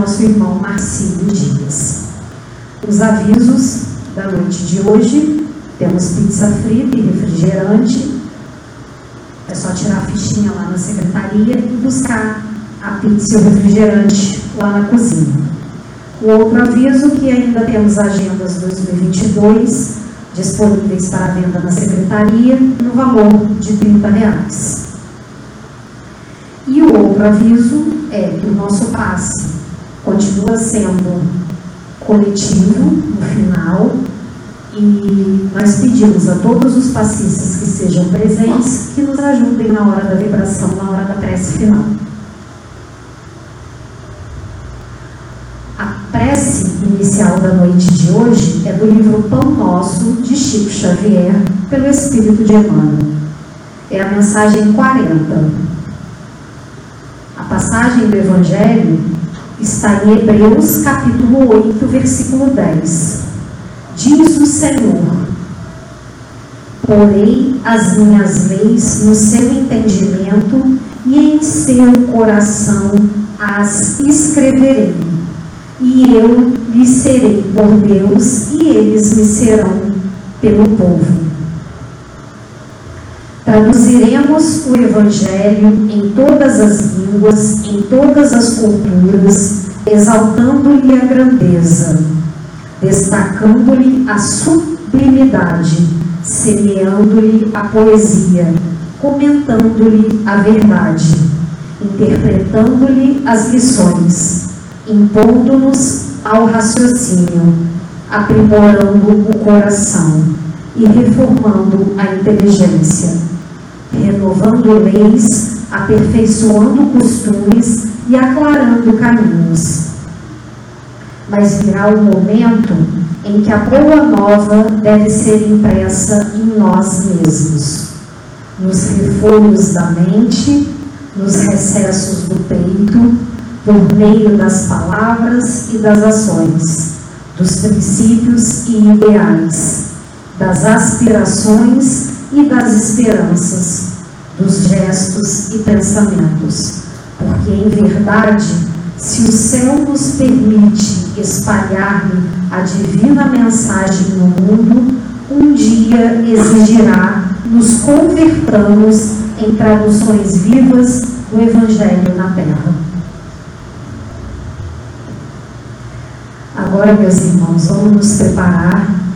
nosso irmão Marcílio Dias. Os avisos da noite de hoje: temos pizza frita e refrigerante. É só tirar a fichinha lá na secretaria e buscar a pizza e o refrigerante lá na cozinha. O outro aviso que ainda temos agendas 2022 disponíveis para venda na secretaria no valor de 30 reais. E o outro aviso é que o nosso passe continua sendo coletivo no final e nós pedimos a todos os passistas que sejam presentes que nos ajudem na hora da vibração, na hora da prece final. A prece inicial da noite de hoje é do livro Pão Nosso, de Chico Xavier, pelo Espírito de Emmanuel. É a mensagem 40 a passagem do Evangelho está em Hebreus capítulo 8, versículo 10. Diz o Senhor: Porei as minhas leis no seu entendimento e em seu coração as escreverei. E eu lhes serei por Deus e eles me serão pelo povo. Traduziremos o Evangelho em todas as línguas, em todas as culturas, exaltando-lhe a grandeza, destacando-lhe a sublimidade, semeando-lhe a poesia, comentando-lhe a verdade, interpretando-lhe as lições, impondo-nos ao raciocínio, aprimorando o coração e reformando a inteligência renovando leis, aperfeiçoando costumes e aclarando caminhos. Mas virá o momento em que a boa nova deve ser impressa em nós mesmos, nos refolhos da mente, nos recessos do peito, por meio das palavras e das ações, dos princípios e ideais, das aspirações e das esperanças, dos gestos e pensamentos. Porque, em verdade, se o céu nos permite espalhar-lhe a divina mensagem no mundo, um dia exigirá nos convertamos em traduções vivas do Evangelho na Terra. Agora, meus irmãos, vamos nos preparar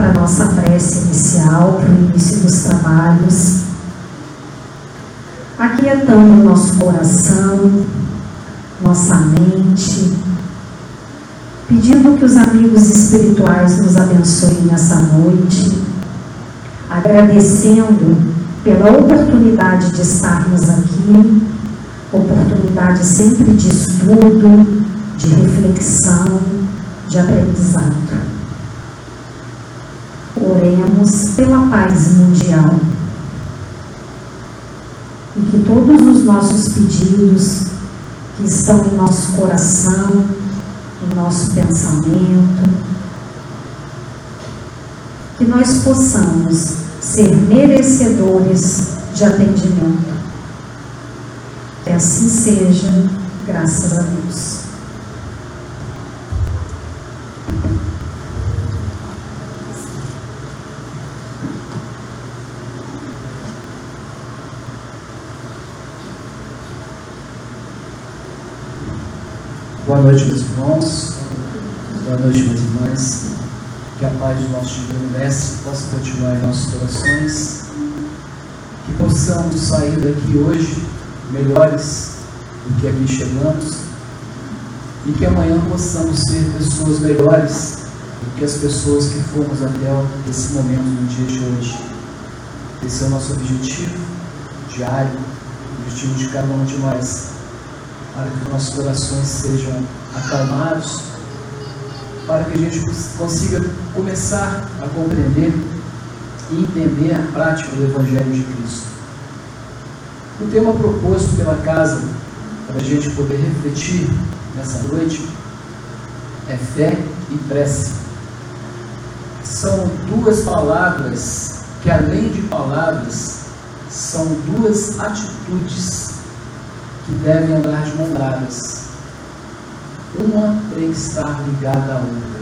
para nossa prece inicial, para o início dos trabalhos, aquietando nosso coração, nossa mente, pedindo que os amigos espirituais nos abençoem nessa noite, agradecendo pela oportunidade de estarmos aqui, oportunidade sempre de estudo, de reflexão, de aprendizado. Oremos pela paz mundial. E que todos os nossos pedidos que estão em nosso coração, em nosso pensamento, que nós possamos ser merecedores de atendimento. Que assim seja, graças a Deus. Boa noite, meus irmãos. Boa noite, minhas irmãs. Que a paz do nosso Divino Mestre possa continuar em nossos corações. Que possamos sair daqui hoje melhores do que aqui chegamos. E que amanhã possamos ser pessoas melhores do que as pessoas que fomos até esse momento no dia de hoje. Esse é o nosso objetivo diário, o objetivo de cada um de nós para que nossos corações sejam acalmados, para que a gente consiga começar a compreender e entender a prática do Evangelho de Cristo. O tema proposto pela casa para a gente poder refletir nessa noite é fé e prece. São duas palavras que, além de palavras, são duas atitudes que devem andar de mão dadas. Uma tem que estar ligada à outra.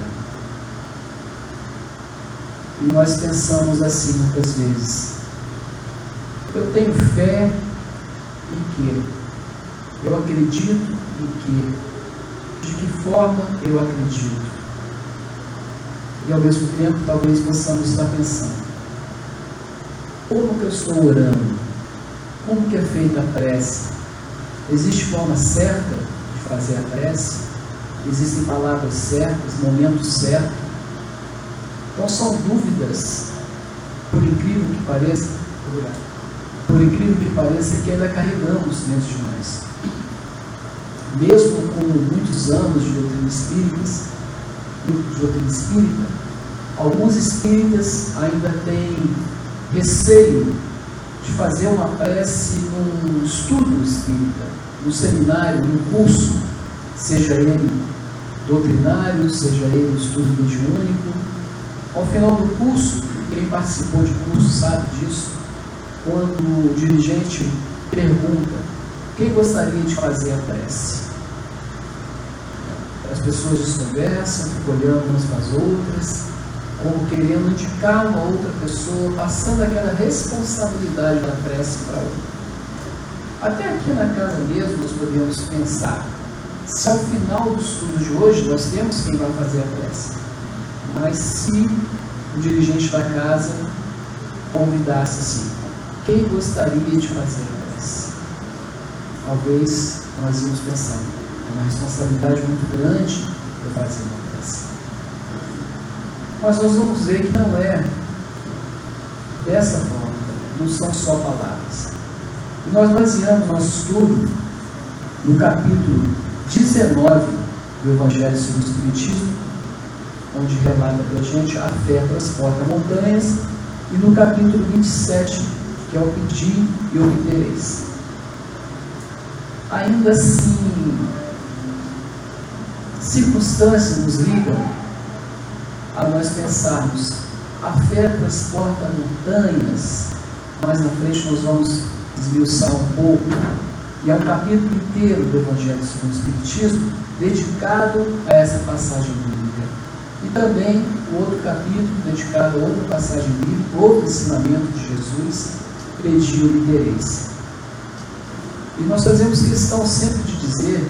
E nós pensamos assim muitas vezes. Eu tenho fé em quê? Eu acredito em quê? De que forma eu acredito? E ao mesmo tempo, talvez possamos estar pensando: como que eu estou orando? Como que é feita a prece? Existe forma certa de fazer a prece? Existem palavras certas, momentos certos? Então são dúvidas, por incrível que pareça, por incrível que pareça, que ainda carregamos dentro de nós. Mesmo com muitos anos de doutrina espírita, de doutrina espírita, alguns espíritas ainda têm receio de fazer uma prece num estudo espírita, num seminário, num curso, seja ele doutrinário, seja ele estudo mediúnico. Ao final do curso, quem participou de curso sabe disso, quando o dirigente pergunta quem gostaria de fazer a prece. As pessoas desconversam, ficam olhando umas para as outras, como querendo indicar uma outra pessoa, passando aquela responsabilidade da prece para outra. Até aqui na casa mesmo nós podemos pensar, se ao final do estudo de hoje nós temos quem vai fazer a prece, mas se o dirigente da casa convidasse assim, quem gostaria de fazer a prece? Talvez nós íamos pensar, é uma responsabilidade muito grande eu fazer mas nós vamos ver que não é dessa forma, não são só palavras. E nós baseamos nosso estudo no capítulo 19 do Evangelho segundo o Espiritismo, onde relata para a gente a fé transporta montanhas, e no capítulo 27, que é o pedir e obtereis. Ainda assim, circunstâncias nos ligam a nós pensarmos, a fé transporta montanhas, mais na frente nós vamos esmiuçar um pouco, e é um capítulo inteiro do Evangelho segundo o Espiritismo dedicado a essa passagem bíblica. E também o outro capítulo dedicado a outra passagem bíblica, outro ensinamento de Jesus, pediu interesse. E nós fazemos questão sempre de dizer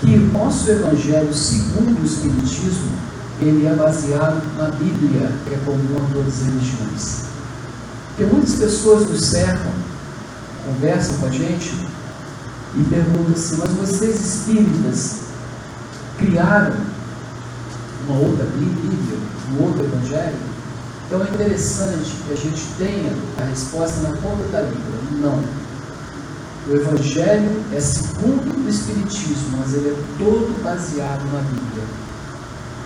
que o nosso Evangelho segundo o Espiritismo ele é baseado na Bíblia, que é comum a todas as religiões. Porque muitas pessoas nos cercam, conversam com a gente e perguntam assim, mas vocês espíritas criaram uma outra Bíblia, um outro Evangelho? Então é interessante que a gente tenha a resposta na ponta da língua. Não. O Evangelho é segundo o Espiritismo, mas ele é todo baseado na Bíblia.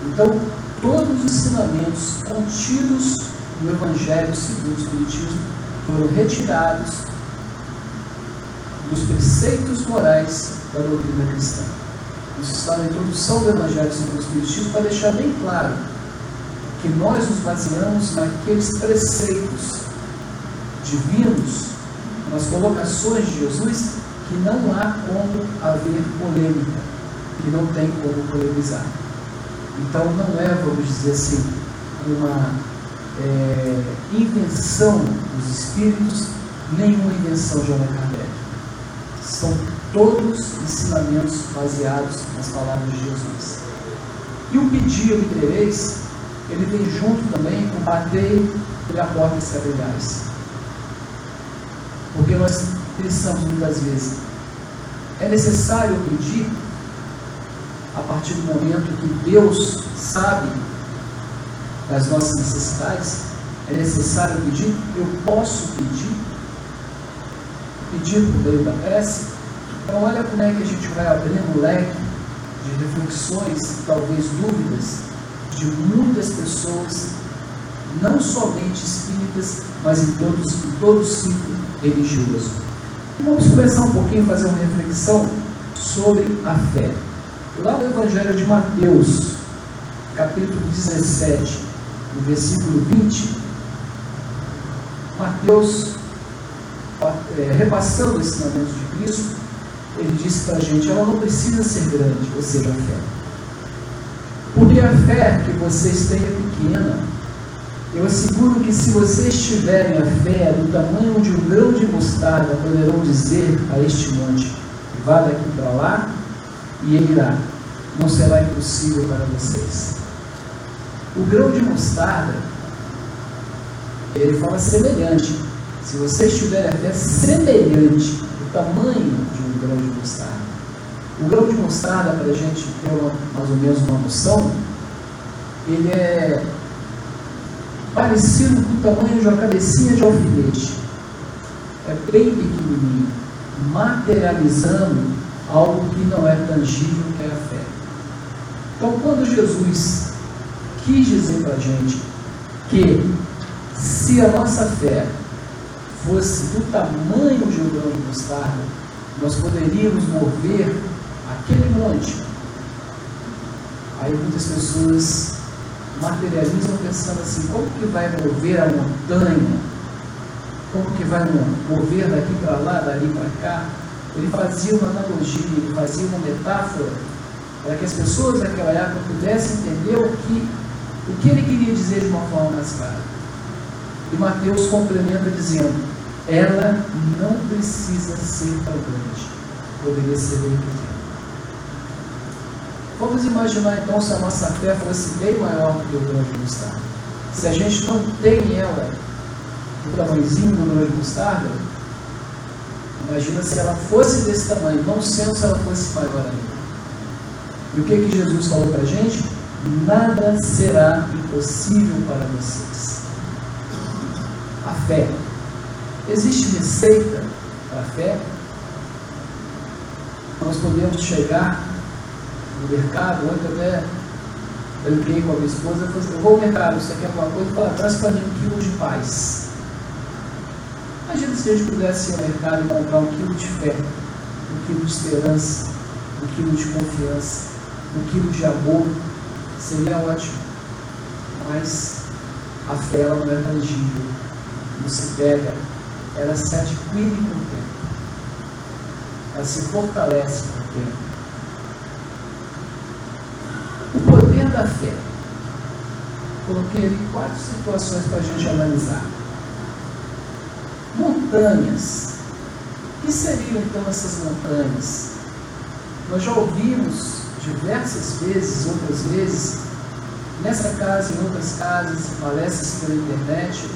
Então, todos os ensinamentos contidos no Evangelho segundo o Espiritismo foram retirados dos preceitos morais da doutrina cristã. Isso está na introdução do Evangelho segundo o Espiritismo para deixar bem claro que nós nos baseamos naqueles preceitos divinos, nas colocações de Jesus, que não há como haver polêmica, que não tem como polemizar. Então não é, vamos dizer assim, uma é, invenção dos espíritos, nenhuma invenção de Allan Kardec. São todos ensinamentos baseados nas palavras de Jesus. E o pedir obtereis, ele vem junto também com bater e a porta se abrirás. Porque nós pensamos muitas vezes, é necessário pedir a partir do momento que Deus sabe das nossas necessidades, é necessário pedir, eu posso pedir, pedir por meio da prece. Então, olha como é que a gente vai abrindo o leque de reflexões, talvez dúvidas, de muitas pessoas, não somente espíritas, mas em todos, todo o ciclo religioso. Vamos começar um pouquinho fazer uma reflexão sobre a fé. Lá no Evangelho de Mateus, capítulo 17, no versículo 20, Mateus, é, repassando o ensinamento de Cristo, ele disse para a gente, ela não precisa ser grande, ou seja, a fé. Porque a fé que vocês têm é pequena. Eu asseguro que se vocês tiverem a fé do tamanho de um grão de mostarda, poderão dizer a este monte, vá daqui para lá, e ele irá. Não será impossível para vocês. O grão de mostarda, ele fala semelhante. Se vocês tiverem a fé semelhante do tamanho de um grão de mostarda, o grão de mostarda, para a gente ter uma, mais ou menos uma noção, ele é parecido com o tamanho de uma cabecinha de alfinete. É bem pequenininho, materializando algo que não é tangível, que é a fé. Então, quando Jesus quis dizer para a gente que se a nossa fé fosse do tamanho de um grão de mostarda, nós poderíamos mover aquele monte. Aí muitas pessoas materializam pensando assim, como que vai mover a montanha? Como que vai mover daqui para lá, dali para cá? Ele fazia uma analogia, ele fazia uma metáfora para que as pessoas daquela época pudessem entender o que, o que ele queria dizer de uma forma mais clara. E Mateus complementa dizendo, ela não precisa ser tão grande, poderia ser bem pequena. Vamos imaginar então se a nossa fé fosse bem maior do que o grão de mostarda. Se a gente não tem ela do tamanhozinho do grão de mostarda, imagina se ela fosse desse tamanho, não sendo se ela fosse maior ainda. E o que, que Jesus falou para a gente? Nada será impossível para vocês. A fé. Existe receita para a fé? Nós podemos chegar no mercado, ontem até brinquei com a minha esposa, assim, eu vou ao mercado, você quer alguma coisa? Fala, traz para mim um quilo de paz. Imagina se a gente pudesse ir ao mercado e comprar um quilo de fé, um quilo de esperança, um quilo de confiança, um quilo de amor, seria ótimo. Mas a fé ela não é tangível, não se pega, ela se adquire com o tempo, ela se fortalece com o tempo. O poder da fé. Coloquei ali quatro situações para a gente analisar. Montanhas. O que seriam então essas montanhas? Nós já ouvimos diversas vezes, outras vezes, nessa casa, em outras casas, em palestras pela internet,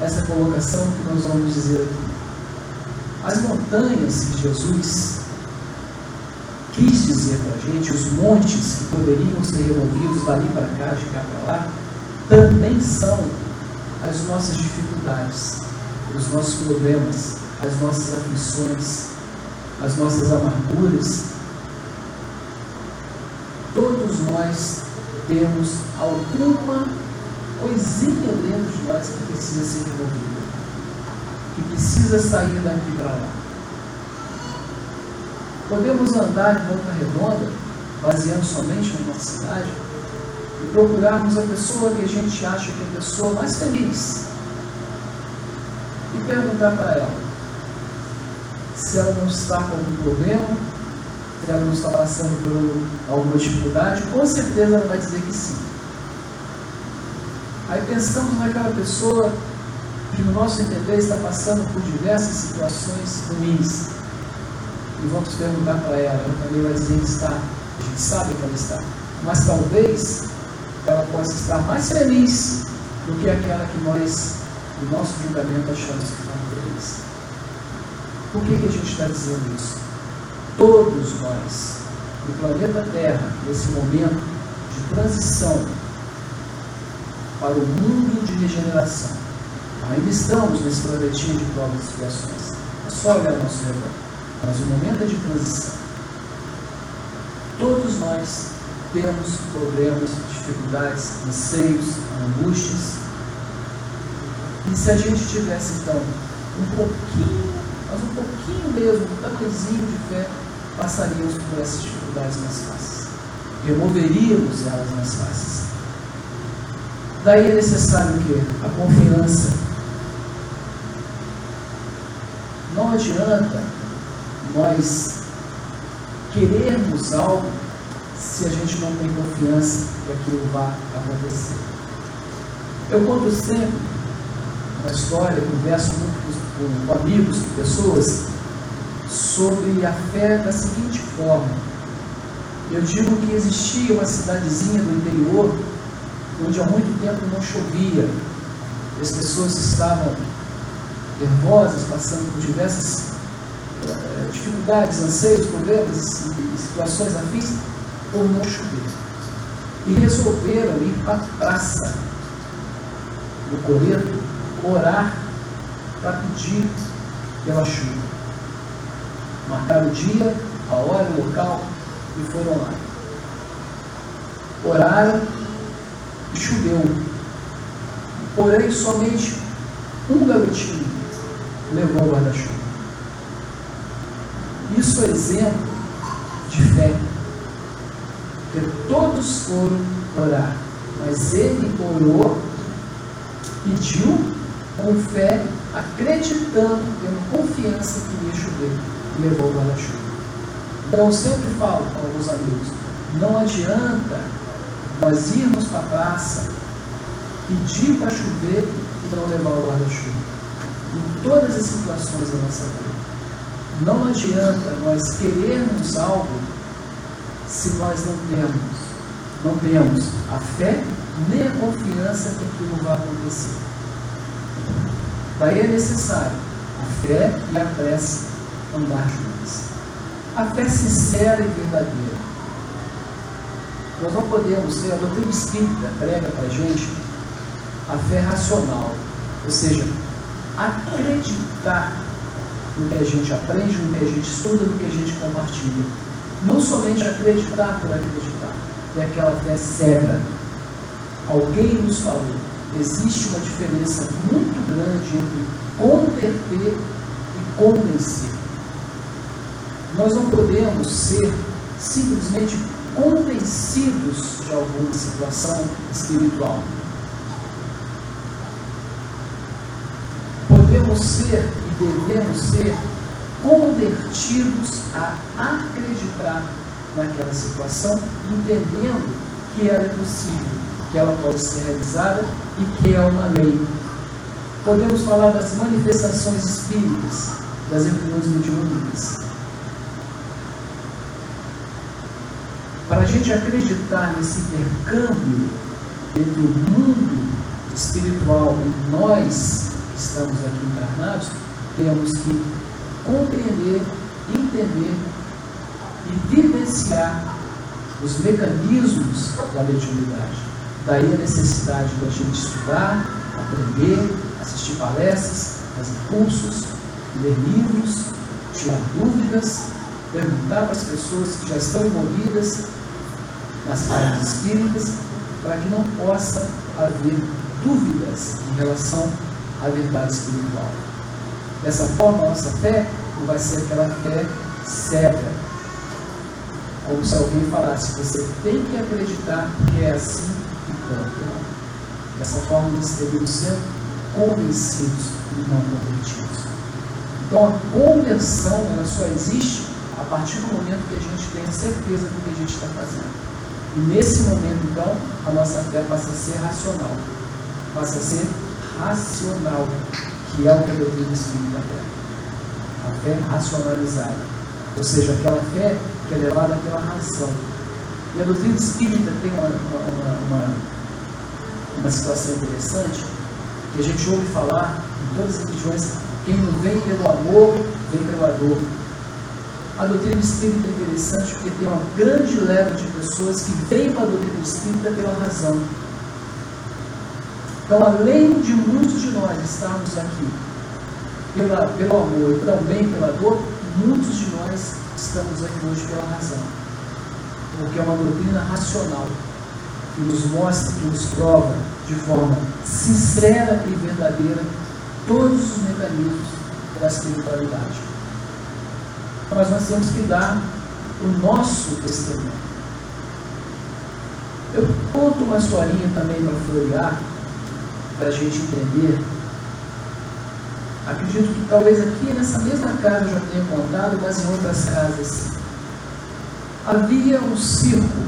essa colocação que nós vamos dizer aqui. As montanhas que Jesus quis dizer para a gente, os montes que poderiam ser removidos dali para cá, de cá para lá, também são as nossas dificuldades, os nossos problemas, as nossas aflições, as nossas amarguras. Todos nós temos alguma coisinha dentro de nós que precisa ser removida, que precisa sair daqui para lá. Podemos andar de volta redonda, baseando somente na nossa cidade, e procurarmos a pessoa que a gente acha que é a pessoa mais feliz. Perguntar para ela se ela não está com algum problema, se ela não está passando por alguma dificuldade, com certeza ela vai dizer que sim. Aí pensamos naquela pessoa que, no nosso entender, está passando por diversas situações ruins. E vamos perguntar para ela, ela também vai dizer que está, a gente sabe que ela está, mas talvez ela possa estar mais feliz do que aquela que nós, no nosso julgamento, achamos que está feliz. Por que, que a gente está dizendo isso? Todos nós, no planeta Terra, nesse momento de transição para o mundo de regeneração, ainda estamos nesse planetinho de provas e expiações. É só olhar ao nosso redor mas o momento é de transição. Todos nós temos problemas, dificuldades, anseios, angústias. E se a gente tivesse então um pouquinho, mas um pouquinho mesmo, um tamanhozinho de fé, passaríamos por essas dificuldades mais fáceis. Removeríamos elas mais fáceis. Daí é necessário o quê? A confiança. Não adianta nós querermos algo se a gente não tem confiança que aquilo vá acontecer. Eu conto sempre uma história, converso muito com, com amigos, com pessoas, sobre a fé da seguinte forma. Eu digo que existia uma cidadezinha do interior onde há muito tempo não chovia. As pessoas estavam nervosas, passando por diversas uh, dificuldades, anseios, problemas e situações afins, por não chover. E resolveram ir para a praça do Coreto orar para pedir pela chuva. Marcaram o dia, a hora, o local e foram lá. Oraram e choveu. Porém, somente um garotinho levou o guarda-chuva. Isso é exemplo de fé. Porque todos foram orar, mas ele orou, pediu com fé, acreditando, tendo confiança que ia chover, levou o guarda-chuva. Então eu sempre falo com alguns amigos, não adianta nós irmos para a praça, pedir para chover e não levar o guarda-chuva. Em todas as situações da nossa vida. Não adianta nós querermos algo se nós não temos, não temos a fé nem a confiança que aquilo vai acontecer. Daí é necessário a fé e a prece andar juntas. A fé sincera e verdadeira. Nós não podemos ter, a doutrina espírita prega para a gente a fé racional, ou seja, acreditar no que a gente aprende, no que a gente estuda, no que a gente compartilha. Não somente acreditar por acreditar, é aquela fé cega. Alguém nos falou, existe uma diferença muito grande entre converter e convencer. Nós não podemos ser simplesmente convencidos de alguma situação espiritual. Podemos ser e devemos ser convertidos a acreditar naquela situação, entendendo que ela é possível, que ela pode ser realizada e que é uma lei. Podemos falar das manifestações espíritas, das reuniões mediúnicas. Para a gente acreditar nesse intercâmbio entre o mundo espiritual e nós que estamos aqui encarnados, temos que compreender, entender e vivenciar os mecanismos da mediunidade. Daí a necessidade da gente estudar, aprender, assistir palestras, fazer cursos, ler livros, tirar dúvidas, perguntar para as pessoas que já estão envolvidas nas áreas espíritas, para que não possa haver dúvidas em relação à verdade espiritual. Dessa forma, a nossa fé não vai ser aquela fé cega. Como se alguém falasse, você tem que acreditar que é assim pronto. Dessa forma, nós devemos ser convencidos e não convertidos. Então, a conversão ela só existe a partir do momento que a gente tem a certeza do que a gente está fazendo. E nesse momento, então, a nossa fé passa a ser racional. Passa a ser racional que é o que a doutrina espírita é. A fé racionalizada. Ou seja, aquela fé que é levada pela razão. E a doutrina espírita tem uma, uma, uma, uma situação interessante, que a gente ouve falar em todas as religiões, quem não vem pelo amor, vem pela dor. A doutrina espírita é interessante porque tem uma grande leva de pessoas que vêm para a doutrina espírita pela razão então, além de muitos de nós estarmos aqui pela, pelo amor e também pela dor, muitos de nós estamos aqui hoje pela razão. Porque é uma doutrina racional que nos mostra, que nos prova de forma sincera e verdadeira todos os mecanismos da espiritualidade. Mas nós temos que dar o nosso testemunho. Eu conto uma historinha também para florear para a gente entender. Acredito que talvez aqui nessa mesma casa eu já tenha contado, mas em outras casas. Havia um circo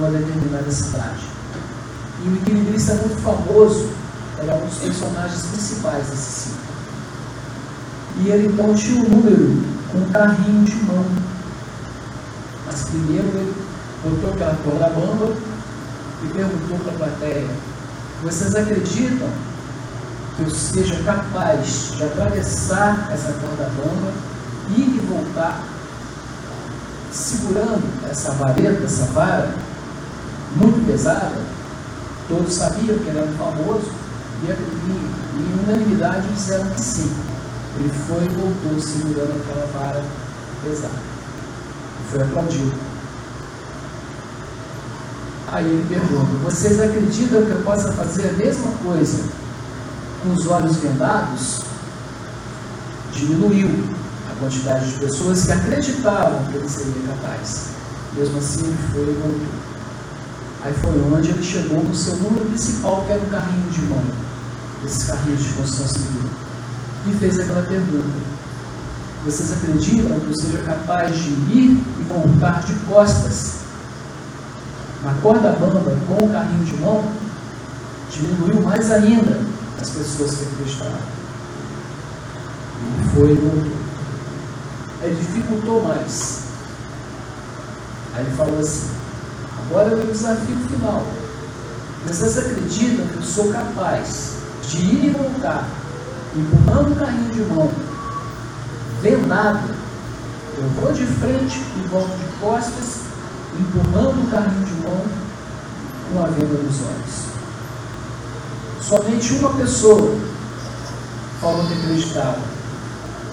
numa determinada cidade. E o equilibrista muito famoso era um dos personagens principais desse circo. E ele então tinha um número com um carrinho de mão. Mas primeiro ele botou aquela corda bamba e perguntou para a plateia: Vocês acreditam que eu seja capaz de atravessar essa corda bamba, ir e voltar, segurando essa vareta, essa vara, muito pesada? Todos sabiam que ele era famoso e, em unanimidade disseram que sim. Ele foi e voltou segurando aquela vara pesada. E foi aplaudido. Aí ele pergunta: Vocês acreditam que eu possa fazer a mesma coisa com os olhos vendados? Diminuiu a quantidade de pessoas que acreditavam que ele seria capaz. Mesmo assim, ele foi e voltou. Aí foi onde ele chegou no seu número principal, que era um carrinho de mão, esses carrinhos de construção civil, e fez aquela pergunta: Vocês acreditam que eu seja capaz de ir e voltar de costas na corda bamba com o carrinho de mão? Diminuiu mais ainda as pessoas que acreditaram. E foi voltou. Aí dificultou mais. Aí ele falou assim: Agora é o desafio final. Vocês acreditam que eu sou capaz de ir e voltar, empurrando o carrinho de mão, vendado? Eu vou de frente e volto de costas, empurrando o carrinho de mão com a venda nos olhos. Somente uma pessoa falou que acreditava.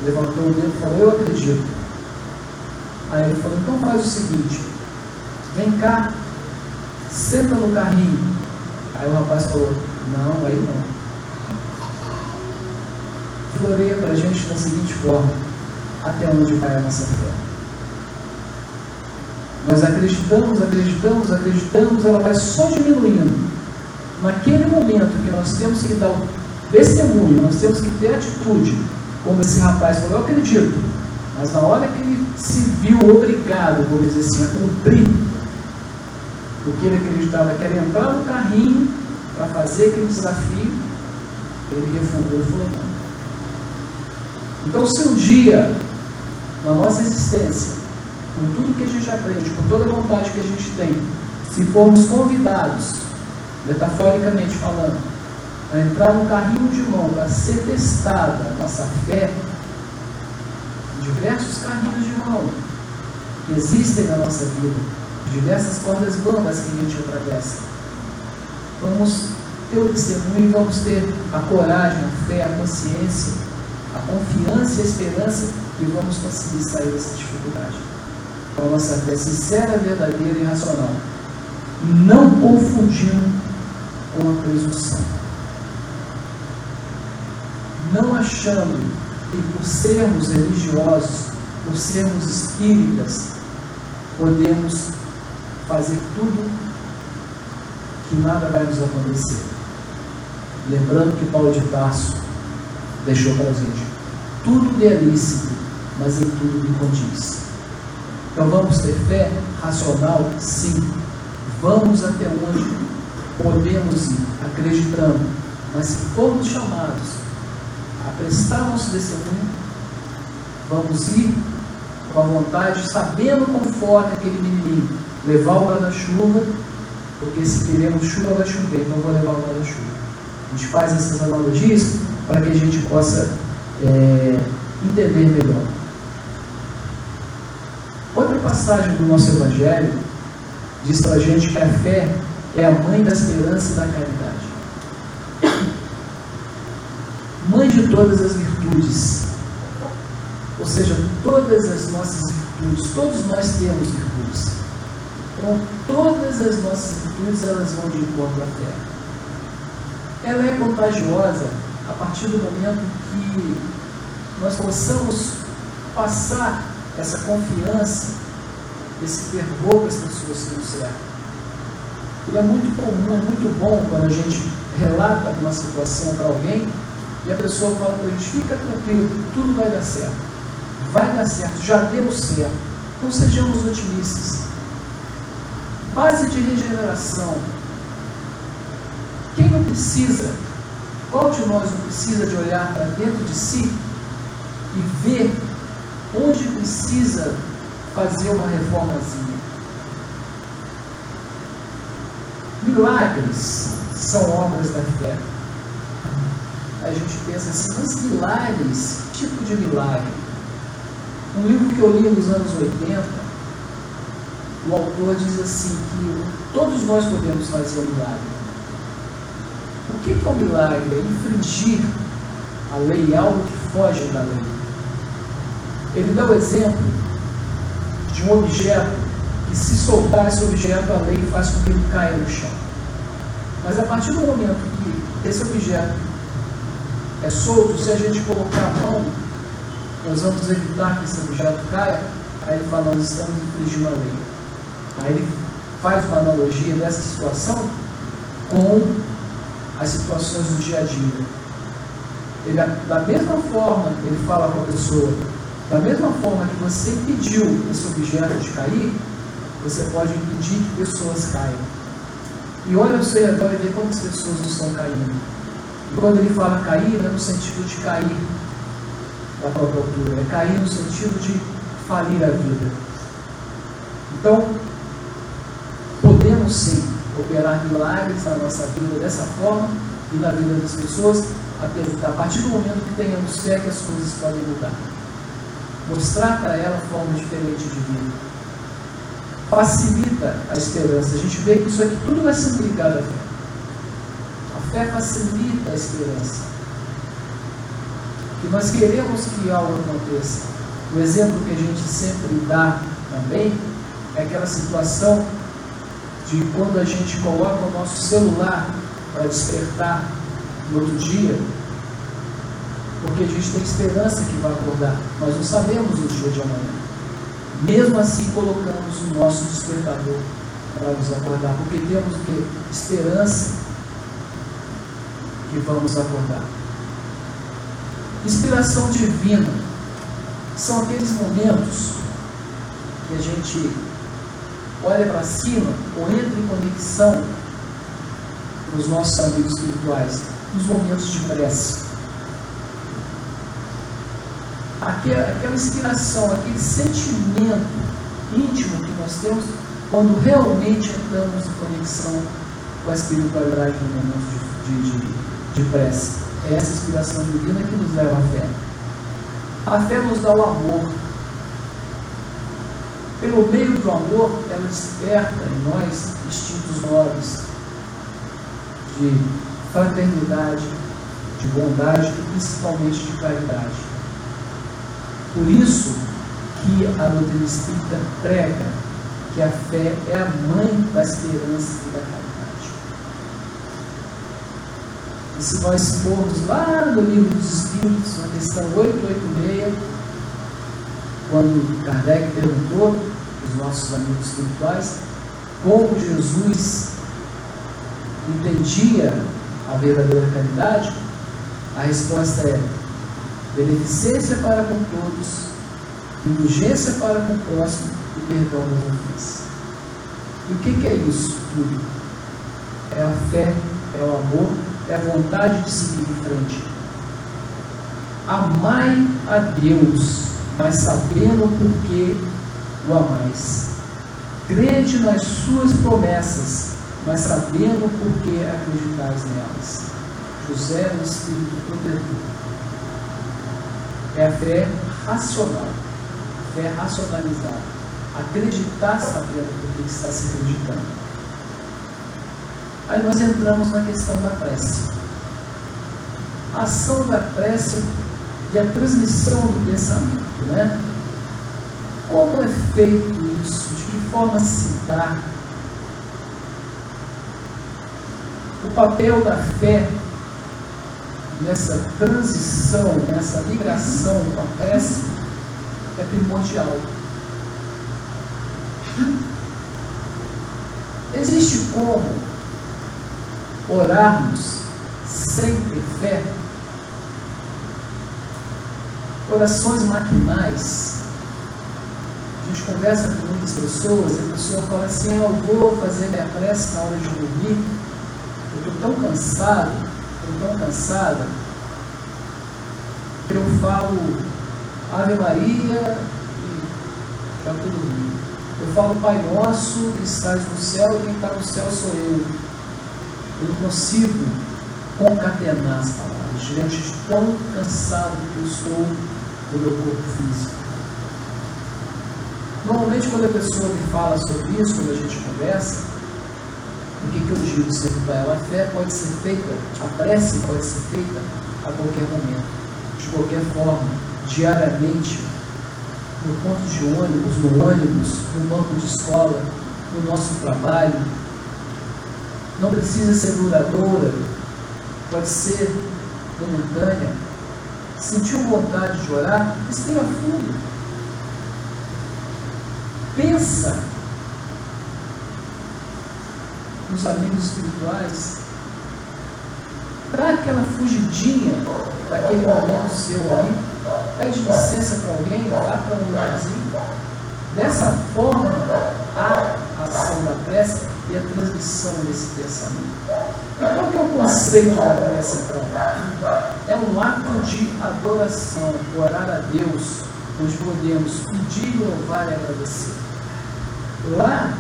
Levantou o dedo e falou: Eu acredito. Aí ele falou: Então faz o seguinte: vem cá, senta no carrinho. Aí o rapaz falou, não, aí não. Floreia para a gente da seguinte forma, até onde vai a nossa fé. Nós acreditamos, acreditamos, acreditamos, ela vai só diminuindo. Naquele momento que nós temos que dar o testemunho, nós temos que ter atitude, como esse rapaz falou, eu acredito. Mas na hora que ele se viu obrigado, vamos dizer assim, a cumprir porque ele acreditava que era entrar no carrinho para fazer aquele desafio, ele refundou e falou não. Então, se um dia, na nossa existência, com tudo que a gente aprende, com toda a vontade que a gente tem, se formos convidados, metaforicamente falando, a entrar no carrinho de mão para ser testada a nossa fé, diversos carrinhos de mão que existem na nossa vida, diversas cordas bambas que a gente atravessa. Vamos ter o testemunho, vamos ter a coragem, a fé, a consciência, a confiança e a esperança que vamos conseguir sair dessa dificuldade. Com a nossa fé sincera, verdadeira e racional. Não confundindo com a presunção. Não achando que por sermos religiosos, por sermos espíritas, podemos fazer tudo que nada vai nos acontecer. Lembrando que Paulo de Tarso deixou para a gente: tudo lhe é lícito, mas em tudo me condiz. Então vamos ter fé racional? Sim. Vamos até onde podemos ir, acreditando. Mas se formos chamados a prestar nosso testemunho, vamos ir com a vontade, sabendo conforme aquele menino levar o guarda-chuva, porque se queremos chuva vai chover, então vou levar o guarda-chuva. A gente faz essas analogias para que a gente possa é, entender melhor. Outra passagem do nosso Evangelho diz para a gente que a fé é a mãe da esperança e da caridade. Mãe de todas as virtudes. Ou seja, todas as nossas virtudes, todos nós temos virtudes. Então, todas as nossas virtudes elas vão de encontro à fé. Ela é contagiosa a partir do momento que nós possamos passar essa confiança, esse fervor que as pessoas que nos cercam. E é muito comum, é muito bom quando a gente relata uma situação para alguém e a pessoa fala para a gente, fica tranquilo, tudo vai dar certo. Vai dar certo, já deu certo. Não sejamos otimistas. Base de regeneração. Quem não precisa, qual de nós não precisa de olhar para dentro de si e ver onde precisa fazer uma reformazinha? Milagres são obras da fé. A gente pensa assim, mas milagres, que tipo de milagre? Um livro que eu li nos anos 80, o autor diz assim que todos nós podemos fazer um milagre. O que é um milagre? É infringir a lei, algo que foge da lei. Ele dá o exemplo de um objeto que se soltar esse objeto, a lei faz com que ele caia no chão. Mas a partir do momento que esse objeto é solto, se a gente colocar a mão, nós vamos evitar que esse objeto caia, aí ele fala, nós estamos infringindo a lei. Aí ele faz uma analogia dessa situação com as situações do dia a dia. Ele, da mesma forma, ele fala com a pessoa, da mesma forma que você impediu esse objeto de cair, você pode impedir que pessoas caiam. E olha ao seu redor e vê quantas pessoas estão caindo. E quando ele fala cair, não é no sentido de cair da própria altura, é cair no sentido de falir a vida. Então, podemos sim operar milagres na nossa vida dessa forma e na vida das pessoas, a partir do momento que tenhamos fé que as coisas podem mudar. Mostrar para ela forma diferente de vida facilita a esperança. A gente vê que isso aqui tudo vai sendo ligado à fé. A fé facilita a esperança. E nós queremos que algo aconteça. O exemplo que a gente sempre dá também é aquela situação de quando a gente coloca o nosso celular para despertar no outro dia, porque a gente tem esperança que vai acordar. Nós não sabemos o dia de amanhã. Mesmo assim, colocamos o nosso despertador para nos acordar, porque temos que esperança que vamos acordar. Inspiração divina são aqueles momentos que a gente olha para cima ou entra em conexão com os nossos amigos espirituais, nos momentos de prece aquela, aquela inspiração, aquele sentimento íntimo que nós temos quando realmente entramos em conexão com a espiritualidade no momento de, de, de, de prece. É essa inspiração divina que nos leva à fé. A fé nos dá o amor. Pelo meio do amor, ela desperta em nós instintos nobres de fraternidade, de bondade e principalmente de caridade. Por isso que a doutrina espírita prega que a fé é a mãe da esperança e da caridade. E se nós formos lá no livro dos Espíritos, na questão 886, quando Kardec perguntou nossos amigos espirituais como Jesus entendia a verdadeira caridade, a resposta é beneficência para com todos, indulgência para com o próximo e perdão das ofensas. E o que, que é isso tudo? É a fé, é o amor, é a vontade de seguir em frente. Amai a Deus, mas sabendo por que o amais. Crede nas suas promessas, mas sabendo por que acreditais nelas. José, o Espírito Protetor é a fé racional, fé racionalizada. Acreditar sabendo do que está se acreditando. Aí nós entramos na questão da prece. A ação da prece e a transmissão do pensamento, né? Como é feito isso? De que forma se dá? O papel da fé nessa transição, nessa migração com a prece é primordial. Existe como orarmos sem ter fé? Orações maquinais, A gente conversa com muitas pessoas a pessoa fala assim, ah, eu vou fazer minha prece na hora de dormir, eu estou tão cansado, estou tão cansada, que eu falo Ave Maria e já estou dormindo. Eu falo Pai Nosso que estás no céu e quem está no céu sou eu. Eu não consigo concatenar as palavras diante de tão cansado que eu estou do meu corpo físico. Normalmente, quando a pessoa me fala sobre isso, quando a gente conversa, o que, que eu digo sempre para ela? A fé pode ser feita, a prece pode ser feita a qualquer momento, de qualquer forma, diariamente, no ponto de ônibus, no ônibus, no banco de escola, no nosso trabalho. Não precisa ser duradoura, pode ser momentânea. Sentiu vontade de orar? Respira fundo. Pensa nos amigos espirituais. Dá aquela fugidinha daquele momento seu ali. Pede licença para alguém, vá para um lugarzinho. Dessa forma, a ação da prece e a transmissão desse pensamento. E qual que é o conceito da prece então? É um ato de adoração, orar a Deus, onde podemos pedir, louvar e agradecer. Lá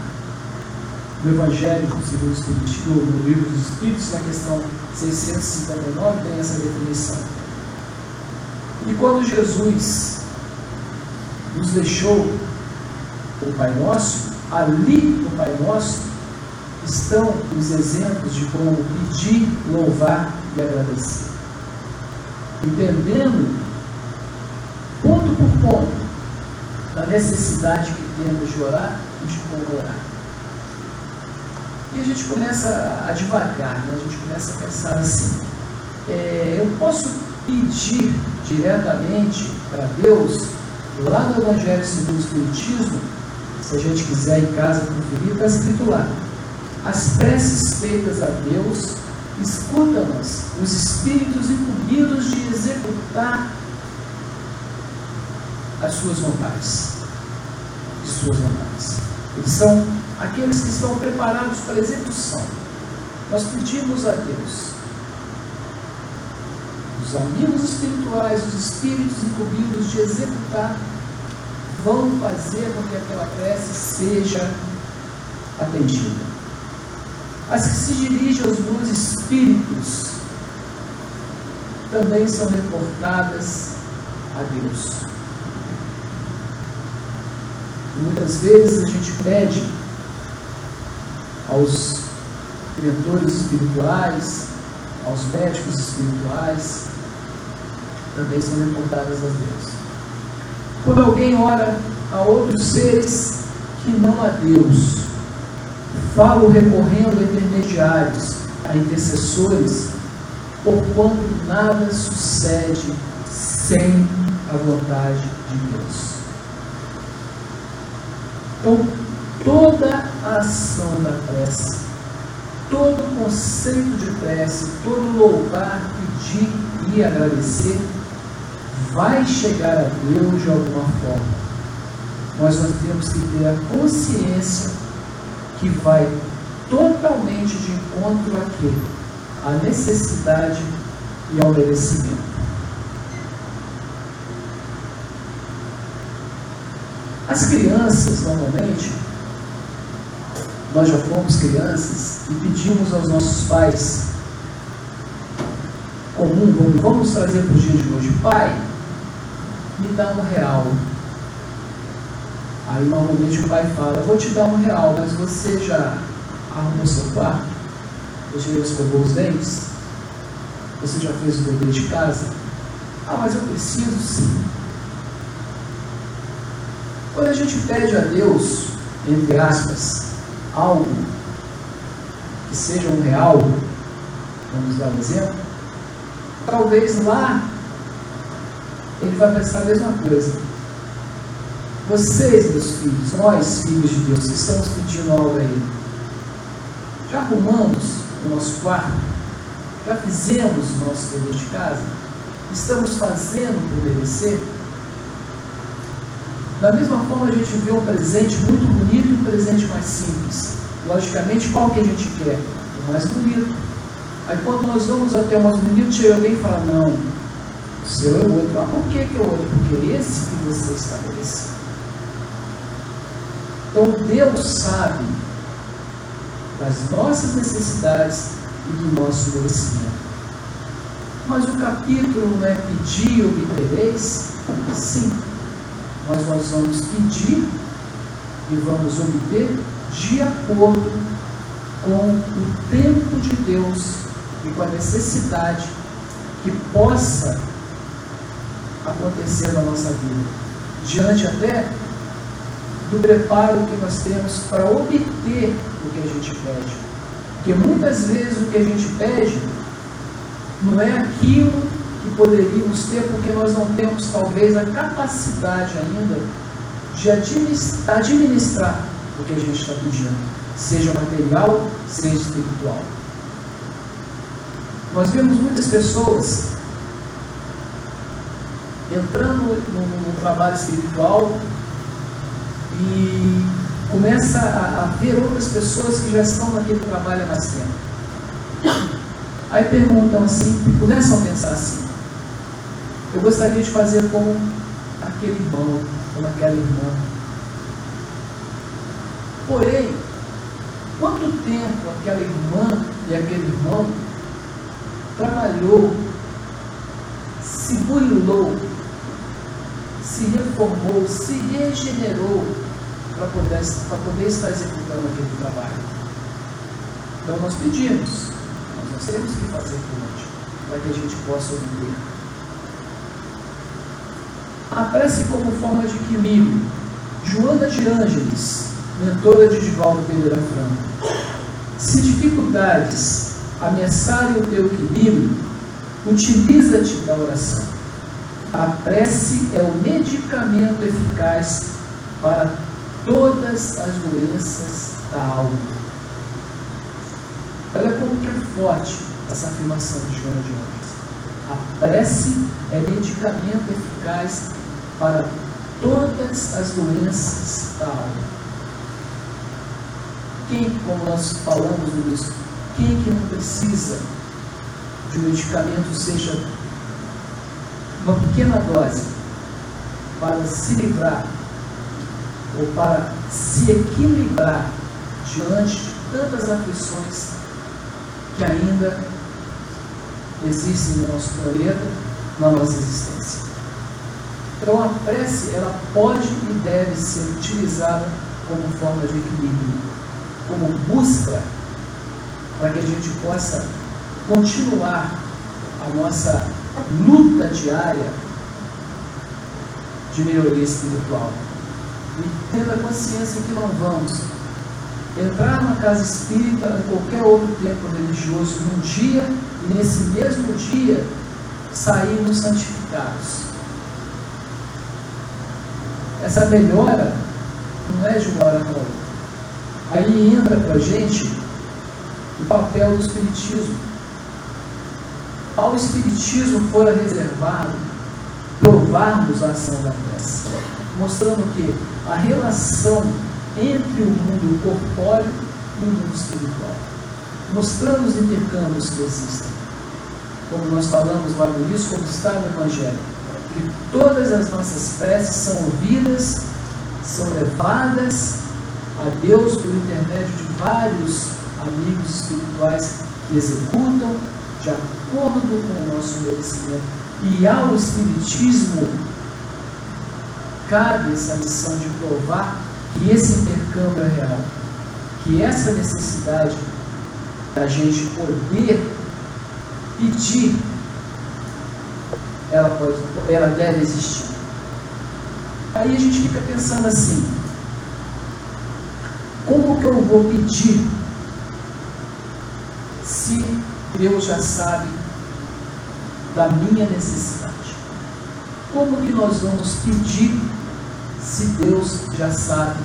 no Evangelho segundo o Espiritismo, no livro dos Espíritos, na questão 659, tem essa definição. E quando Jesus nos deixou o Pai Nosso, ali no Pai Nosso estão os exemplos de como pedir, louvar e agradecer. Entendendo, ponto por ponto, da necessidade que temos de orar orar. E a gente começa a devagar, né? a gente começa a pensar assim, é, eu posso pedir diretamente para Deus, lá no Evangelho segundo o Espiritismo, se a gente quiser em casa conferir, está escrito lá. As preces feitas a Deus, escuta-nas os espíritos incumbidos de executar as suas vontades. De suas vontades. Eles são aqueles que estão preparados para a execução. Nós pedimos a Deus, os amigos espirituais, os espíritos incumbidos de executar, vão fazer com que aquela prece seja atendida. As que se dirigem aos bons espíritos também são reportadas a Deus. Muitas vezes a gente pede aos mentores espirituais, aos médicos espirituais, também são reportadas a Deus. Quando alguém ora a outros seres que não a Deus, falo recorrendo a intermediários, a intercessores, por quanto nada sucede sem a vontade de Deus. Então, toda a ação da prece, todo o conceito de prece, todo louvar, pedir e agradecer, vai chegar a Deus de alguma forma. Mas nós temos que ter a consciência que vai totalmente de encontro àquilo, à necessidade e ao merecimento. As crianças, normalmente, nós já fomos crianças e pedimos aos nossos pais, comum, vamos, vamos trazer para o dia de hoje, pai, me dá um real. Aí normalmente o pai fala, vou te dar um real, mas você já arrumou seu quarto? Você já escovou os dentes? Você já fez o dever de casa? Ah, mas eu preciso sim. Quando a gente pede a Deus, entre aspas, algo que seja um real, vamos dar um exemplo, talvez lá ele vai pensar a mesma coisa. Vocês, meus filhos, nós, filhos de Deus, que estamos pedindo algo a Ele, já arrumamos o nosso quarto? Já fizemos o nosso dever de casa? Estamos fazendo por merecer? Da mesma forma, a gente vê um presente muito bonito e um presente mais simples. Logicamente, qual que a gente quer? O mais bonito. Aí, quando nós vamos até o mais bonito, chega alguém e fala: Não, o seu é o outro. Ah, por que, que é o outro? Porque esse que você estabeleceu. Então, Deus sabe das nossas necessidades e do nosso merecimento. Mas o capítulo não é pedir e obtereis? Sim. Mas nós vamos pedir e vamos obter de acordo com o tempo de Deus e com a necessidade que possa acontecer na nossa vida. Diante até do preparo que nós temos para obter o que a gente pede. Porque muitas vezes o que a gente pede não é aquilo poderíamos ter, porque nós não temos talvez a capacidade ainda de administrar, o que a gente está pedindo, seja material, seja espiritual. Nós vemos muitas pessoas entrando no, no trabalho espiritual e começa a, a, ver outras pessoas que já estão naquele trabalho há mais tempo. Aí perguntam assim, começam a pensar assim, eu gostaria de fazer como aquele irmão, como aquela irmã. Porém, quanto tempo aquela irmã e aquele irmão trabalhou, se burilou, se reformou, se regenerou para poder, poder estar executando aquele trabalho. Então nós pedimos, nós não temos que fazer por onde, para que a gente possa ouvir. A prece como forma de equilíbrio. Joana de Ângeles, mentora de Divaldo Pereira Franco. Se dificuldades ameaçarem o teu equilíbrio, utiliza-te da oração. A prece é o medicamento eficaz para todas as doenças da alma. Olha como que é forte essa afirmação de Joana de Ângeles. A prece é medicamento eficaz para todas as doenças da alma. Quem, como nós falamos nisso, quem que não precisa de um medicamento, seja uma pequena dose, para se livrar ou para se equilibrar diante de tantas aflições que ainda existem no nosso planeta, na nossa existência. Então a prece ela pode e deve ser utilizada como forma de equilíbrio, como busca para que a gente possa continuar a nossa luta diária de melhoria espiritual. E tendo a consciência que não vamos entrar numa casa espírita em qualquer outro templo religioso num dia e nesse mesmo dia sairmos santificados. Essa melhora não é de uma hora para outra. Aí entra para a gente o papel do Espiritismo. Ao Espiritismo fora reservado provarmos a ação da prece, mostrando que a relação entre o mundo corpóreo e o mundo espiritual, mostrando os intercâmbios que existem. Como nós falamos lá no início, como está no Evangelho que todas as nossas preces são ouvidas, são levadas a Deus por intermédio de vários amigos espirituais que executam de acordo com o nosso merecimento. E ao Espiritismo cabe essa missão de provar que esse intercâmbio é real, que essa necessidade da gente poder pedir ela, pode, ela deve existir. Aí a gente fica pensando assim: como que eu vou pedir se Deus já sabe da minha necessidade? Como que nós vamos pedir se Deus já sabe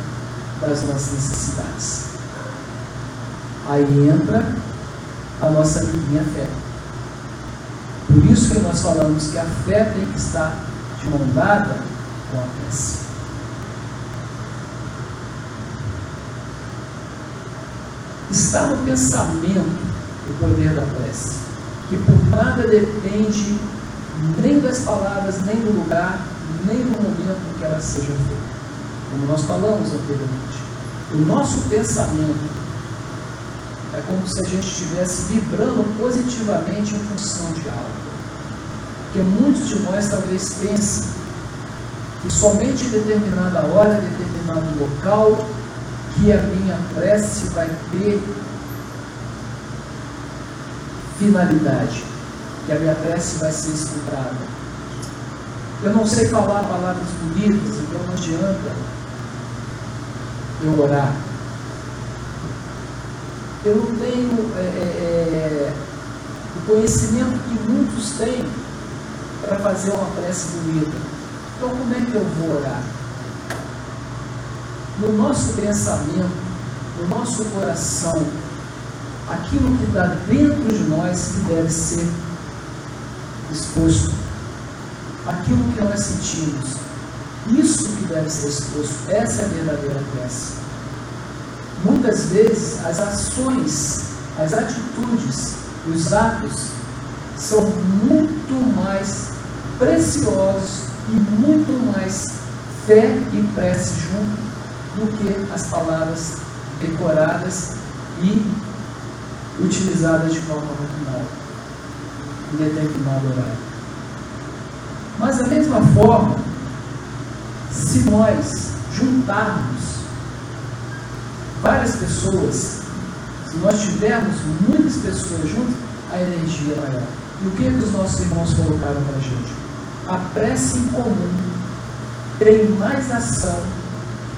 das nossas necessidades? Aí entra a nossa linha fé. Por isso que nós falamos que a fé tem que estar de mão dada com a prece. Está no pensamento o poder da prece, que por nada depende nem das palavras, nem do lugar, nem do momento em que ela seja feita. Como nós falamos anteriormente, o nosso pensamento é como se a gente estivesse vibrando positivamente em função de algo. Porque muitos de nós talvez pensem que somente em determinada hora, em determinado local, que a minha prece vai ter finalidade, que a minha prece vai ser escutada. Eu não sei falar palavras bonitas, então não adianta eu orar eu não tenho é, é, é, o conhecimento que muitos têm para fazer uma prece bonita. Então, como é que eu vou orar? No nosso pensamento, no nosso coração, aquilo que está dentro de nós que deve ser exposto, aquilo que nós sentimos, isso que deve ser exposto, essa é a verdadeira prece. Muitas vezes as ações, as atitudes, os atos são muito mais preciosos e muito mais fé e prece junto do que as palavras decoradas e utilizadas de forma rotinária em determinado horário. Mas da mesma forma, se nós juntarmos várias pessoas, se nós tivermos muitas pessoas juntas, a energia é maior. E o que, é que os nossos irmãos colocaram para a gente? A prece em comum tem mais ação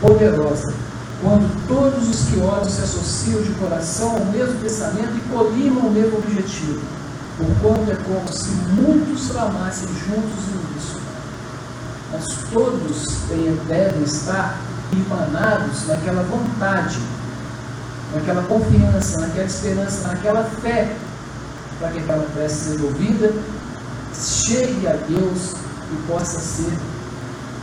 poderosa quando todos os que oram se associam de coração ao mesmo pensamento e colimam o mesmo objetivo, porquanto é como se muitos clamassem juntos em isso. Mas todos devem estar emanados naquela vontade, naquela confiança, naquela esperança, naquela fé, para que aquela prece seja ouvida, chegue a Deus e possa ser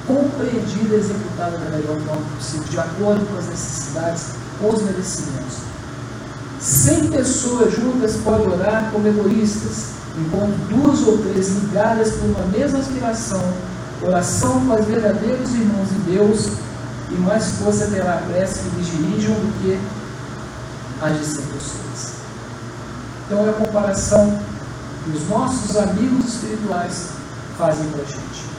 compreendida e executada da melhor forma possível, de acordo com as necessidades, com os merecimentos. Cem pessoas juntas podem orar como egoístas, enquanto duas ou três ligadas por uma mesma aspiração, oração os verdadeiros irmãos em Deus, e mais força terá a prece que lhes dirijam do que as de 100 pessoas. Então é a comparação que os nossos amigos espirituais fazem para a gente.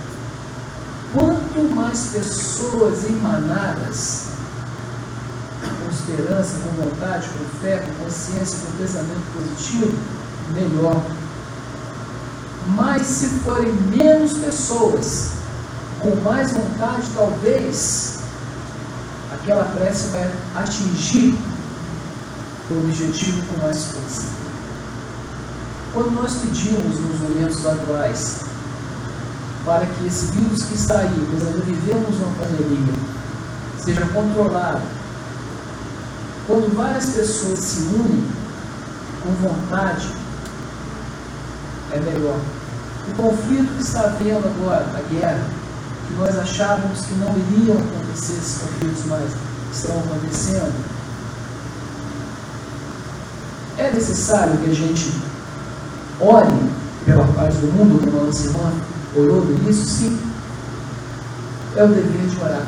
Quanto mais pessoas emanadas, com esperança, com vontade, com fé, com consciência, com pensamento positivo, melhor. Mas se forem menos pessoas, com mais vontade, talvez aquela prece vai atingir o objetivo com mais força. Quando nós pedimos nos momentos atuais para que esse vírus que está aí, nós ainda vivemos uma pandemia, seja controlado, quando várias pessoas se unem com vontade, é melhor. O conflito que está havendo agora, a guerra, que nós achávamos que não iriam acontecer esses conflitos, mas estão acontecendo. É necessário que a gente ore pela paz do mundo, como a nossa irmã orou no início? Sim. É o dever de orar.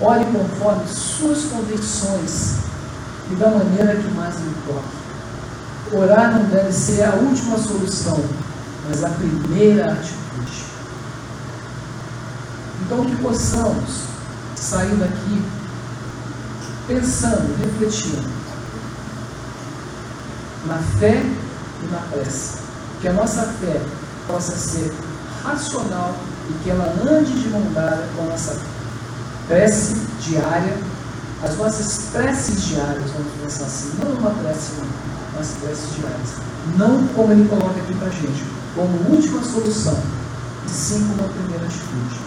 Ore conforme suas convicções e da maneira que mais lhe toque. Orar não deve ser a última solução, mas a primeira atitude. Então, que possamos sair daqui pensando, refletindo na fé e na prece. Que a nossa fé possa ser racional e que ela ande de mão dada com a nossa prece diária, as nossas preces diárias, vamos pensar assim, não uma prece mas preces diárias. Não como ele coloca aqui para a gente, como última solução, e sim como a primeira atitude.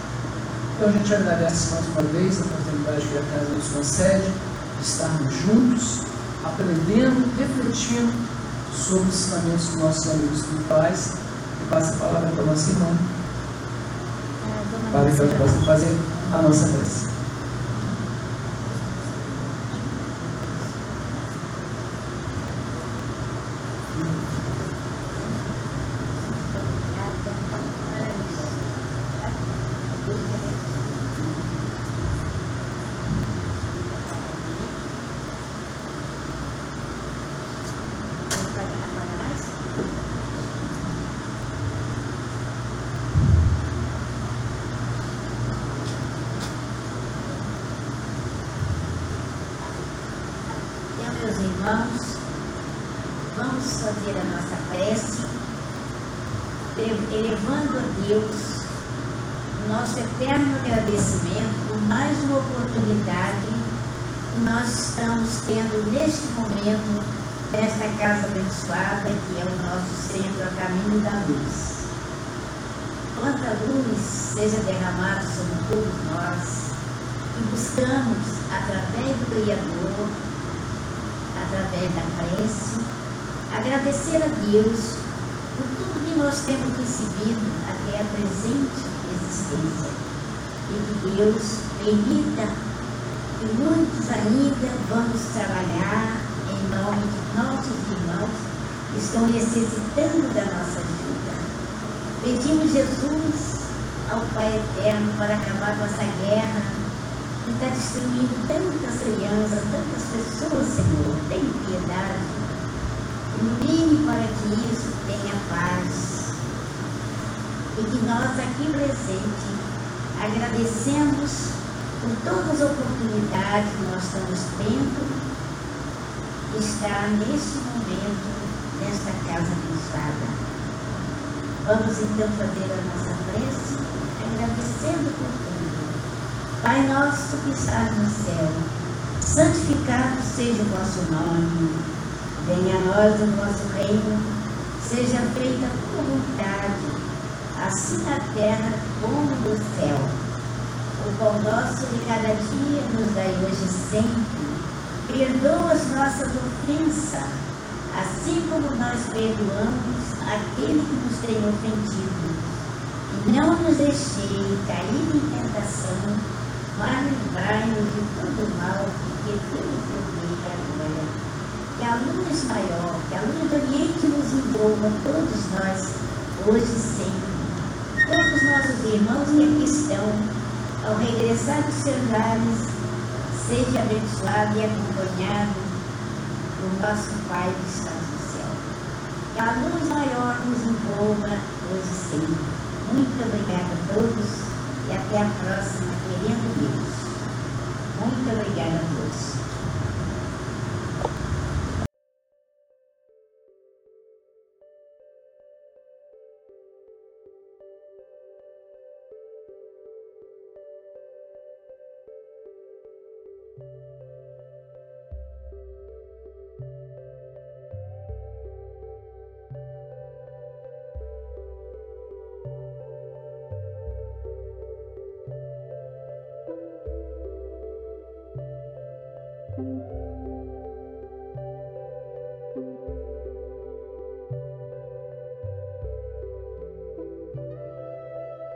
Então a gente agradece mais uma vez a oportunidade que a casa nos concede de estarmos juntos, aprendendo, refletindo sobre os ensinamentos dos nossos amigos espirituais. E passa a palavra para a nossa irmã, para que ela possa fazer a nossa prece. irmãos, vamos fazer a nossa prece, elevando a Deus nosso eterno agradecimento por mais uma oportunidade que nós estamos tendo neste momento nesta casa abençoada que é o nosso centro, a caminho da luz. Quanta luz seja derramada sobre todos nós e buscamos, através do Criador, através da prece, agradecer a Deus que nós temos recebido até a presente existência. E que Deus permita que muitos ainda vamos trabalhar em nome de nossos irmãos que estão necessitando da nossa ajuda. Pedimos Jesus ao Pai Eterno para acabar com essa guerra que está destruindo tantas crianças, tantas pessoas, Senhor. Tem piedade. Ilumine para que isso tenha paz. E que nós aqui presentes agradecemos por todas as oportunidades que nós estamos tendo de estar neste momento nesta casa abençoada. Vamos então fazer a nossa prece, agradecendo por tudo. Pai nosso que estás no céu, santificado seja o vosso nome. Venha a nós o vosso reino, seja feita a tua vontade, assim na terra como no céu. O pão nosso de cada dia nos dai hoje sempre. Perdoa as nossas ofensas, assim como nós perdoamos aquele que nos tem ofendido. E não nos deixei cair em tentação, mas livrai-nos de todo mal, porque pelo poder e a. Que a luz maior, que a luz do Oriente nos envolva, todos nós, hoje e sempre. Todos os nossos irmãos que aqui estão, ao regressar dos seus lares, seja abençoado e acompanhado do nosso Pai que está que a luz maior nos envolva hoje sempre. Muito obrigada a todos e até a próxima, querendo Deus. Muito obrigada a todos.